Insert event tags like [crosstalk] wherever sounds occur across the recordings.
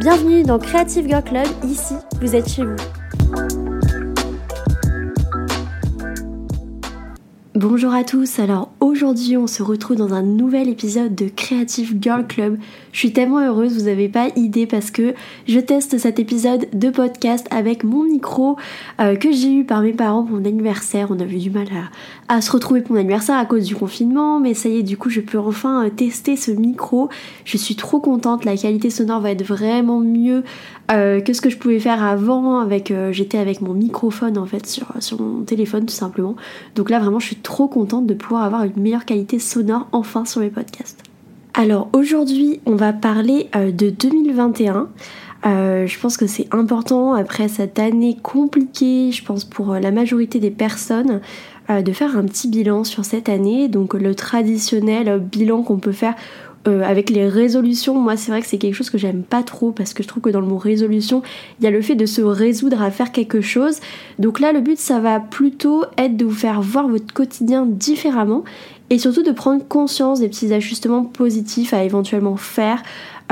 Bienvenue dans Creative Girl Club, ici vous êtes chez vous. Bonjour à tous, alors aujourd'hui on se retrouve dans un nouvel épisode de Creative Girl Club. Je suis tellement heureuse, vous n'avez pas idée parce que je teste cet épisode de podcast avec mon micro euh, que j'ai eu par mes parents pour mon anniversaire. On avait du mal à, se retrouver pour mon anniversaire à cause du confinement, mais ça y est, du coup je peux enfin euh, tester ce micro. Je suis trop contente, la qualité sonore va être vraiment mieux euh, que ce que je pouvais faire avant avec j'étais avec mon microphone en fait sur, sur mon téléphone tout simplement. Donc là vraiment je suis trop contente de pouvoir avoir une meilleure qualité sonore enfin sur mes podcasts. Alors aujourd'hui on va parler euh, de 2021. Euh, je pense que c'est important après cette année compliquée, je pense pour euh, la majorité des personnes, de faire un petit bilan sur cette année. Donc le traditionnel bilan qu'on peut faire avec les résolutions, moi c'est vrai que c'est quelque chose que j'aime pas trop parce que je trouve que dans le mot résolution, il y a le fait de se résoudre à faire quelque chose. Donc là le but ça va plutôt être de vous faire voir votre quotidien différemment et surtout de prendre conscience des petits ajustements positifs à éventuellement faire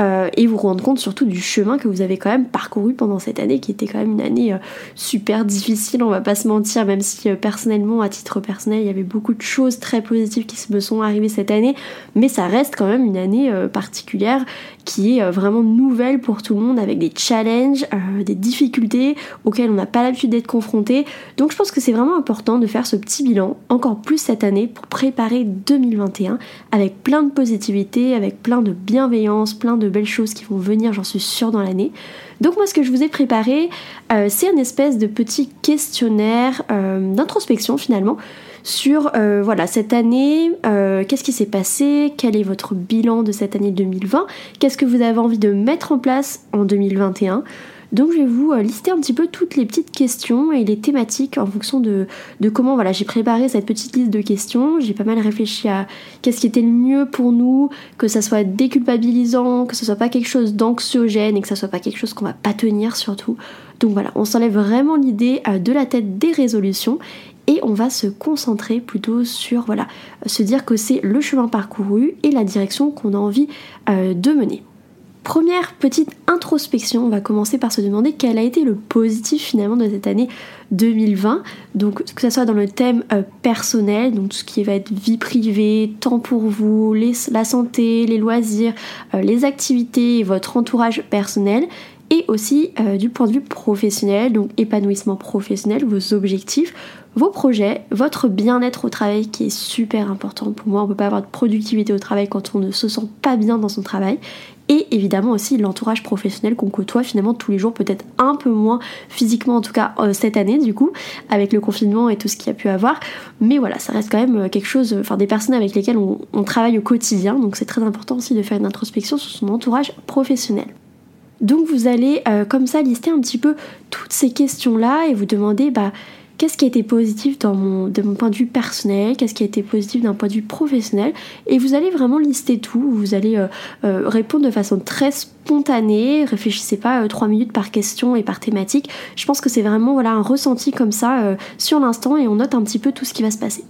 euh, et vous rendre compte surtout du chemin que vous avez quand même parcouru pendant cette année qui était quand même une année euh, super difficile, on va pas se mentir, même si euh, personnellement, à titre personnel, il y avait beaucoup de choses très positives qui me sont arrivées cette année, mais ça reste quand même une année particulière qui est vraiment nouvelle pour tout le monde avec des challenges, des difficultés auxquelles on n'a pas l'habitude d'être confronté. Donc je pense que c'est vraiment important de faire ce petit bilan encore plus cette année pour préparer 2021 avec plein de positivité, avec plein de bienveillance, plein de belles choses qui vont venir, j'en suis sûre, dans l'année. Donc moi ce que je vous ai préparé, euh, c'est un espèce de petit questionnaire euh, d'introspection finalement sur euh, voilà cette année, qu'est-ce qui s'est passé, quel est votre bilan de cette année 2020, qu'est-ce que vous avez envie de mettre en place en 2021. Donc je vais vous euh, lister un petit peu toutes les petites questions et les thématiques en fonction de, comment voilà, j'ai préparé cette petite liste de questions. J'ai pas mal réfléchi à qu'est-ce qui était le mieux pour nous, que ça soit déculpabilisant, que ce soit pas quelque chose d'anxiogène et que ça soit pas quelque chose qu'on va pas tenir surtout. Donc voilà, on s'enlève vraiment l'idée euh, de la tête des résolutions et on va se concentrer plutôt sur voilà, se dire que c'est le chemin parcouru et la direction qu'on a envie euh, de mener. Première petite introspection, on va commencer par se demander quel a été le positif finalement de cette année 2020. Donc que ce soit dans le thème euh, personnel, donc tout ce qui va être vie privée, temps pour vous, la santé, les loisirs, euh, les activités votre entourage personnel, et aussi euh, du point de vue professionnel, donc épanouissement professionnel, vos objectifs, vos projets, votre bien-être au travail qui est super important pour moi. On ne peut pas avoir de productivité au travail quand on ne se sent pas bien dans son travail et évidemment aussi l'entourage professionnel qu'on côtoie finalement tous les jours, peut-être un peu moins physiquement en tout cas euh, cette année du coup, avec le confinement et tout ce qu'il y a pu avoir. Mais voilà, ça reste quand même euh, quelque chose, enfin des personnes avec lesquelles on, travaille au quotidien, donc c'est très important aussi de faire une introspection sur son entourage professionnel. Donc vous allez euh, comme ça lister un petit peu toutes ces questions-là et vous demander bah qu'est-ce qui a été positif dans de mon point de vue personnel, qu'est-ce qui a été positif d'un point de vue professionnel, et vous allez vraiment lister tout, vous allez euh, euh, répondre de façon très spontanée, réfléchissez pas euh, trois minutes par question et par thématique, je pense que c'est vraiment voilà, un ressenti comme ça sur l'instant et on note un petit peu tout ce qui va se passer.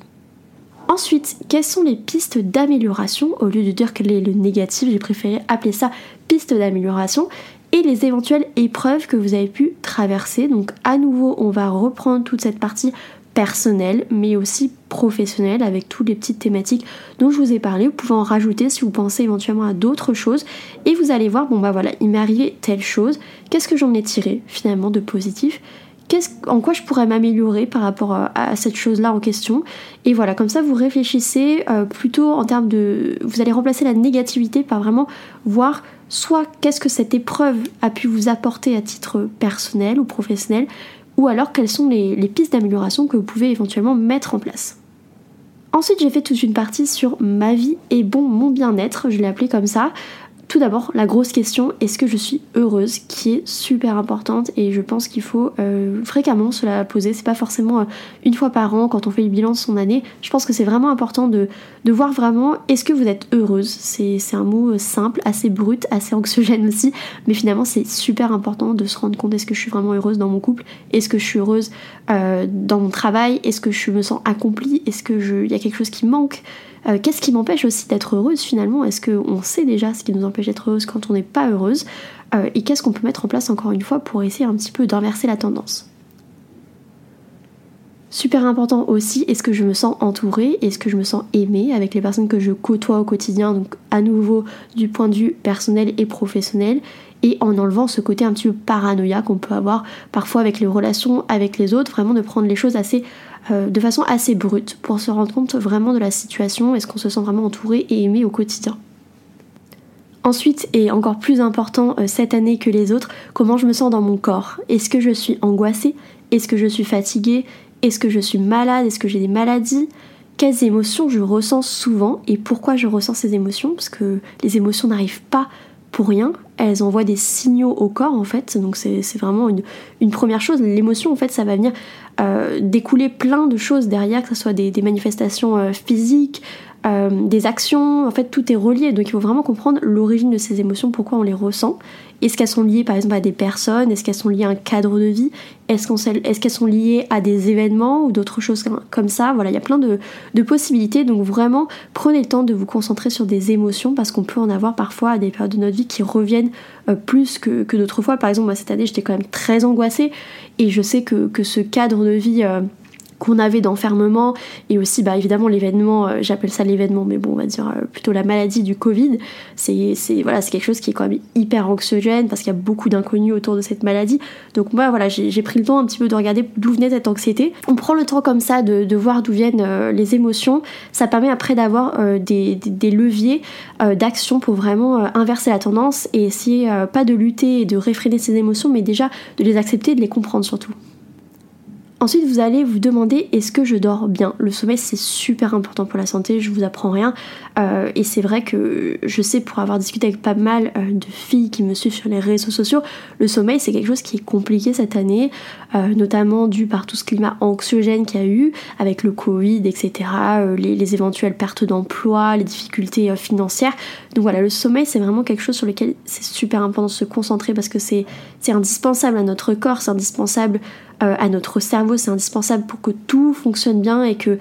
Ensuite, quelles sont les pistes d'amélioration? Au lieu de dire quel est le négatif, j'ai préféré appeler ça piste d'amélioration et les éventuelles épreuves que vous avez pu traverser. Donc à nouveau, on va reprendre toute cette partie personnelle mais aussi professionnelle avec toutes les petites thématiques dont je vous ai parlé. Vous pouvez en rajouter si vous pensez éventuellement à d'autres choses et vous allez voir, bon bah voilà, il m'est arrivé telle chose, qu'est-ce que j'en ai tiré finalement de positif? En quoi je pourrais m'améliorer par rapport à, cette chose-là en question? Et voilà, comme ça vous réfléchissez euh, plutôt en termes de... Vous allez remplacer la négativité par vraiment voir soit qu'est-ce que cette épreuve a pu vous apporter à titre personnel ou professionnel, ou alors quelles sont les, pistes d'amélioration que vous pouvez éventuellement mettre en place? Ensuite, j'ai fait toute une partie sur ma vie et bon, mon bien-être, je l'ai appelé comme ça. Tout d'abord, la grosse question, est-ce que je suis heureuse Qui est super importante et je pense qu'il faut euh, fréquemment se la poser. C'est pas forcément euh, une fois par an quand on fait le bilan de son année. Je pense que c'est vraiment important de, voir vraiment est-ce que vous êtes heureuse? C'est un mot euh, simple, assez brut, assez anxiogène aussi, mais finalement c'est super important de se rendre compte est-ce que je suis vraiment heureuse dans mon couple? Est-ce que je suis heureuse dans mon travail? Est-ce que je me sens accomplie? Est-ce qu'il y a quelque chose qui manque? Euh, qu'est-ce qui m'empêche aussi d'être heureuse finalement? Est-ce qu'on sait déjà ce qui nous empêche d'être heureuse quand on n'est pas heureuse? Euh, Et qu'est-ce qu'on peut mettre en place encore une fois pour essayer un petit peu d'inverser la tendance? Super important aussi, est-ce que je me sens entourée? Est-ce que je me sens aimée avec les personnes que je côtoie au quotidien Donc à nouveau du point de vue personnel et professionnel et en enlevant ce côté un petit peu paranoïa qu'on peut avoir parfois avec les relations avec les autres, vraiment de prendre les choses assez euh, de façon assez brute pour se rendre compte vraiment de la situation, est-ce qu'on se sent vraiment entouré et aimé au quotidien. Ensuite, et encore plus important euh, cette année que les autres, comment je me sens dans mon corps? Est-ce que je suis angoissée? Est-ce que je suis fatiguée? Est-ce que je suis malade? Est-ce que j'ai des maladies? Quelles émotions je ressens souvent et pourquoi je ressens ces émotions? Parce que les émotions n'arrivent pas pour rien, elles envoient des signaux au corps en fait, donc c'est vraiment une, première chose. L'émotion en fait ça va venir euh, découler plein de choses derrière, que ce soit des, manifestations euh, physiques, euh, des actions, en fait tout est relié, donc il faut vraiment comprendre l'origine de ces émotions, pourquoi on les ressent. Est-ce qu'elles sont liées par exemple à des personnes? Est-ce qu'elles sont liées à un cadre de vie? Est-ce qu'elles sont liées à des événements ou d'autres choses comme ça? Voilà, il y a plein de, possibilités, donc vraiment prenez le temps de vous concentrer sur des émotions parce qu'on peut en avoir parfois à des périodes de notre vie qui reviennent euh, plus que, d'autres fois. Par exemple, moi cette année j'étais quand même très angoissée et je sais que, ce cadre de vie... Euh, qu'on avait d'enfermement et aussi bah évidemment l'événement euh, j'appelle ça l'événement mais bon on va dire euh, plutôt la maladie du Covid c'est voilà quelque chose qui est quand même hyper anxiogène parce qu'il y a beaucoup d'inconnus autour de cette maladie. Donc moi voilà j'ai pris le temps un petit peu de regarder d'où venait cette anxiété. On prend le temps comme ça de, voir d'où viennent euh, les émotions. Ça permet après d'avoir des, des, leviers d'action pour vraiment inverser la tendance et essayer pas de lutter et de réfréner ses émotions mais déjà de les accepter et de les comprendre surtout Ensuite, vous allez vous demander est-ce que je dors bien? Le sommeil, c'est super important pour la santé, je vous apprends rien. Euh, et c'est vrai que je sais, pour avoir discuté avec pas mal euh, de filles qui me suivent sur les réseaux sociaux, le sommeil, c'est quelque chose qui est compliqué cette année, euh, notamment dû par tout ce climat anxiogène qu'il y a eu, avec le Covid, etc., les, les, éventuelles pertes d'emploi, les difficultés financières. Donc voilà, le sommeil, c'est vraiment quelque chose sur lequel c'est super important de se concentrer parce que c'est indispensable à notre corps, c'est indispensable euh, à notre cerveau, c'est indispensable pour que tout fonctionne bien et que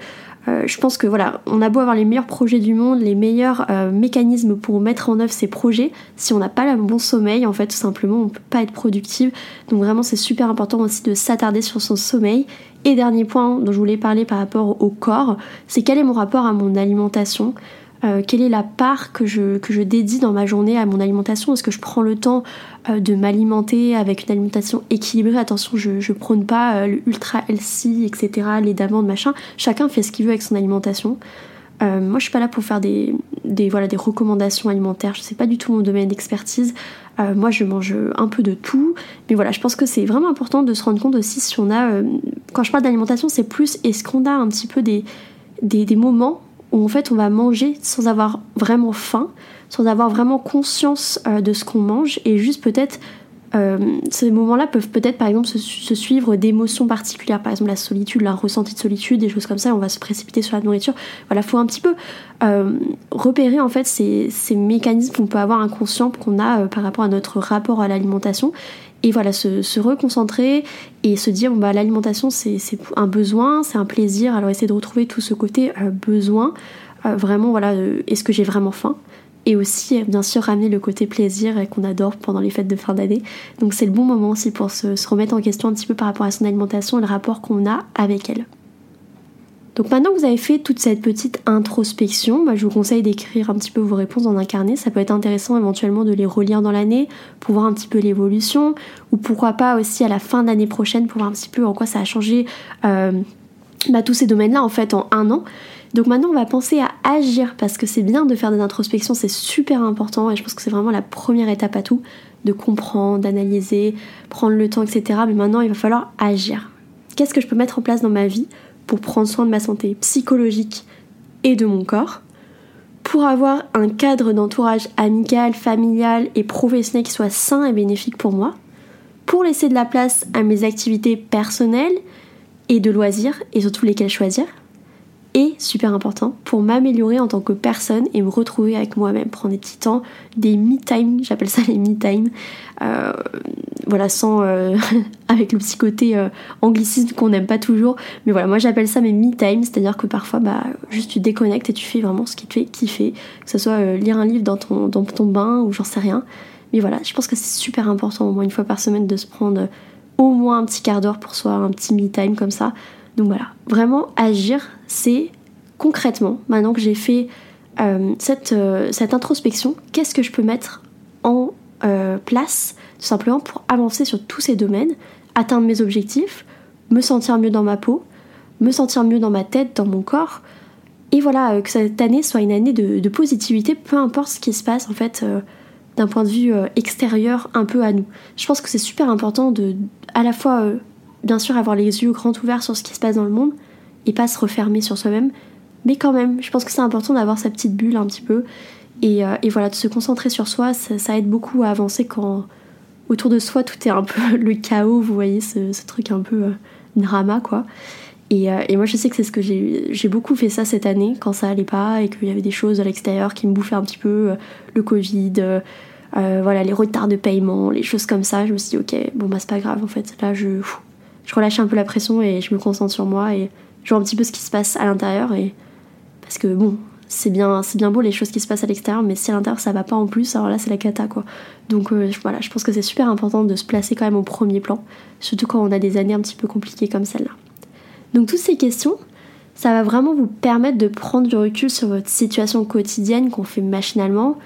euh, je pense que voilà, on a beau avoir les meilleurs projets du monde, les meilleurs euh, mécanismes pour mettre en œuvre ces projets, si on n'a pas le bon sommeil, en fait, tout simplement, on peut pas être productive. Donc vraiment, c'est super important aussi de s'attarder sur son sommeil. Et dernier point dont je voulais parler par rapport au corps, c'est quel est mon rapport à mon alimentation? Euh, quelle est la part que je, que je dédie dans ma journée à mon alimentation? Est-ce que je prends le temps euh, de m'alimenter avec une alimentation équilibrée? Attention, je, je prône pas euh, le ultra healthy, etc., les d'amandes, machin. Chacun fait ce qu'il veut avec son alimentation. moi, je suis pas là pour faire des, des, voilà, des recommandations alimentaires. Je sais pas du tout mon domaine d'expertise. moi, je mange un peu de tout. Mais voilà, je pense que c'est vraiment important de se rendre compte aussi si on a. quand je parle d'alimentation, c'est plus est-ce qu'on a un petit peu des, des, des moments où en fait on va manger sans avoir vraiment faim, sans avoir vraiment conscience euh, de ce qu'on mange. Et juste peut-être euh, ces moments-là peuvent peut-être par exemple se, suivre d'émotions particulières, par exemple la solitude, la ressenti de solitude, des choses comme ça, on va se précipiter sur la nourriture. Voilà, faut un petit peu euh, repérer en fait ces, mécanismes qu'on peut avoir inconscients qu'on a par rapport à notre rapport à l'alimentation et voilà se, reconcentrer et se dire bah l'alimentation c'est un besoin c'est un plaisir. Alors essayer de retrouver tout ce côté euh, besoin euh, vraiment voilà euh, est-ce que j'ai vraiment faim? Et aussi bien sûr ramener le côté plaisir qu'on adore pendant les fêtes de fin d'année. Donc c'est le bon moment aussi pour se, se remettre en question un petit peu par rapport à son alimentation et le rapport qu'on a avec elle donc maintenant que vous avez fait toute cette petite introspection, bah, je vous conseille d'écrire un petit peu vos réponses dans un carnet. Ça peut être intéressant éventuellement de les relire dans l'année pour voir un petit peu l'évolution ou pourquoi pas aussi à la fin de l'année prochaine pour voir un petit peu en quoi ça a changé euh, bah, tous ces domaines-là en fait en un an. Donc maintenant on va penser à agir parce que c'est bien de faire des introspections, c'est super important et je pense que c'est vraiment la première étape à tout, de comprendre, d'analyser, prendre le temps, etc. Mais maintenant il va falloir agir. Qu'est-ce que je peux mettre en place dans ma vie pour prendre soin de ma santé psychologique et de mon corps, pour avoir un cadre d'entourage amical, familial et professionnel qui soit sain et bénéfique pour moi, pour laisser de la place à mes activités personnelles et de loisirs, et surtout lesquelles choisir, et super important pour m'améliorer en tant que personne et me retrouver avec moi-même, prendre des petits temps, des me-time, j'appelle ça les me-time, euh, voilà, sans euh, [laughs] avec le petit côté euh, anglicisme qu'on n'aime pas toujours, mais voilà, moi j'appelle ça mes me-time, c'est-à-dire que parfois bah juste tu déconnectes et tu fais vraiment ce qui te fait kiffer, que ce soit lire un livre dans ton, dans ton bain ou j'en sais rien, mais voilà, je pense que c'est super important au moins une fois par semaine de se prendre au moins un petit quart d'heure pour soi, un petit me-time comme ça, donc voilà, vraiment agir, c'est concrètement, maintenant que j'ai fait euh, cette, euh, cette, introspection, qu'est-ce que je peux mettre en euh, place tout simplement pour avancer sur tous ces domaines, atteindre mes objectifs, me sentir mieux dans ma peau, me sentir mieux dans ma tête, dans mon corps, et voilà, que cette année soit une année de positivité, peu importe ce qui se passe en fait d'un point de vue extérieur un peu à nous. Je pense que c'est super important de à la fois bien sûr avoir les yeux grands ouverts sur ce qui se passe dans le monde et pas se refermer sur soi-même. Mais quand même, je pense que c'est important d'avoir sa petite bulle un petit peu. Et, euh, voilà, de se concentrer sur soi, ça, aide beaucoup à avancer quand autour de soi tout est un peu [laughs] le chaos, vous voyez, ce, truc un peu euh, drama quoi. Euh, et, moi je sais que c'est ce que j'ai beaucoup fait ça cette année quand ça allait pas et qu'il y avait des choses à l'extérieur qui me bouffaient un petit peu, le Covid, voilà, les retards de paiement, les choses comme ça. Je me suis dit, ok, bon bah c'est pas grave en fait, là je je relâche un peu la pression et je me concentre sur moi et je vois un petit peu ce qui se passe à l'intérieur et parce que bon c'est bien c'est bien beau les choses qui se passent à l'extérieur mais si à l'intérieur ça va pas en plus alors là c'est la cata quoi. Donc euh, voilà je pense que c'est super important de se placer quand même au premier plan surtout quand on a des années un petit peu compliquées comme celle-là. Donc toutes ces questions ça va vraiment vous permettre de prendre du recul sur votre situation quotidienne qu'on fait machinalement.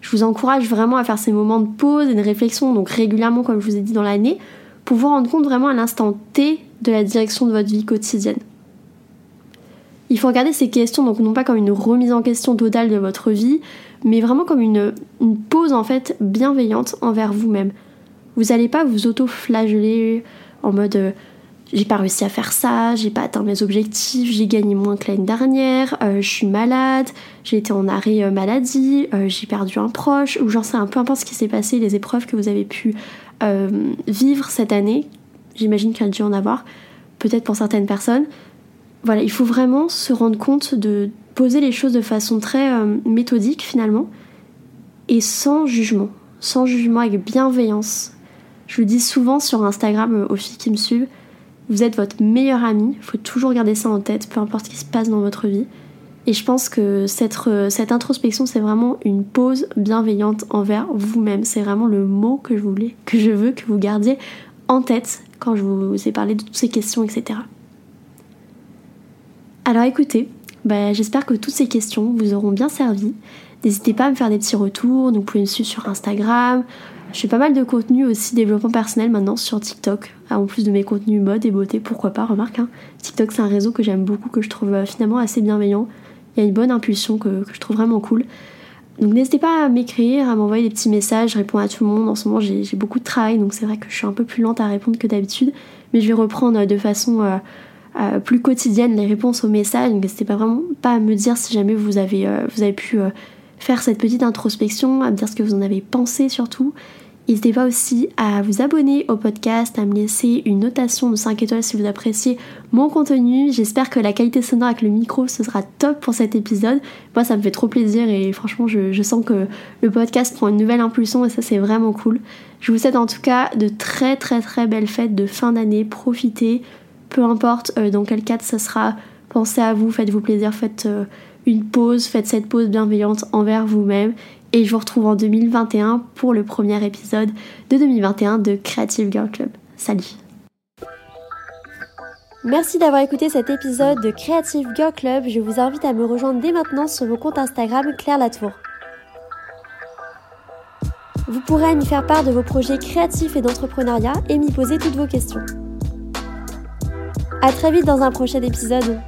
Je vous encourage vraiment à faire ces moments de pause et de réflexion donc régulièrement comme je vous ai dit dans l'année pour vous rendre compte vraiment à l'instant T de la direction de votre vie quotidienne. Il faut regarder ces questions donc non pas comme une remise en question totale de votre vie, mais vraiment comme une, pause en fait bienveillante envers vous-même. Vous n'allez pas vous auto-flageller en mode euh, j'ai pas réussi à faire ça, j'ai pas atteint mes objectifs, j'ai gagné moins que l'année dernière, euh, je suis malade, j'ai été en arrêt euh, maladie, j'ai perdu un proche, ou j'en sais un peu importe ce qui s'est passé, les épreuves que vous avez pu euh, vivre cette année, j'imagine qu'il y a dû en avoir, peut-être pour certaines personnes. Voilà, il faut vraiment se rendre compte de poser les choses de façon très euh, méthodique finalement et sans jugement, sans jugement avec bienveillance. Je le dis souvent sur Instagram euh, aux filles qui me suivent, vous êtes votre meilleur ami, il faut toujours garder ça en tête, peu importe ce qui se passe dans votre vie. Et je pense que cette, cette introspection, c'est vraiment une pause bienveillante envers vous-même. C'est vraiment le mot que je voulais, que je veux que vous gardiez en tête quand je vous ai parlé de toutes ces questions, etc. Alors écoutez, bah, j'espère que toutes ces questions vous auront bien servi. N'hésitez pas à me faire des petits retours, donc vous pouvez me suivre sur Instagram. Je fais pas mal de contenu aussi développement personnel maintenant sur TikTok, en plus de mes contenus mode et beauté, pourquoi pas, remarque. Hein. TikTok c'est un réseau que j'aime beaucoup, que je trouve euh, finalement assez bienveillant il y a une bonne impulsion que, je trouve vraiment cool. Donc n'hésitez pas à m'écrire, à m'envoyer des petits messages, je réponds à tout le monde. En ce moment j'ai beaucoup de travail, donc c'est vrai que je suis un peu plus lente à répondre que d'habitude, mais je vais reprendre de façon euh, euh, plus quotidienne les réponses aux messages. Donc n'hésitez pas vraiment pas à me dire si jamais vous avez, euh, vous avez pu faire cette petite introspection, à me dire ce que vous en avez pensé surtout. N'hésitez pas aussi à vous abonner au podcast, à me laisser une notation de 5 étoiles si vous appréciez mon contenu. J'espère que la qualité sonore avec le micro ce sera top pour cet épisode. Moi ça me fait trop plaisir et franchement je, sens que le podcast prend une nouvelle impulsion et ça c'est vraiment cool. Je vous souhaite en tout cas de très très très belles fêtes de fin d'année. Profitez, peu importe euh, dans quel cadre ce sera. Pensez à vous, faites-vous plaisir, faites euh, une pause, faites cette pause bienveillante envers vous-même et je vous retrouve en 2021 pour le premier épisode de 2021 de Creative Girl Club. Salut Merci d'avoir écouté cet épisode de Creative Girl Club. Je vous invite à me rejoindre dès maintenant sur mon compte Instagram Claire Latour. Vous pourrez m'y faire part de vos projets créatifs et d'entrepreneuriat et m'y poser toutes vos questions. A très vite dans un prochain épisode.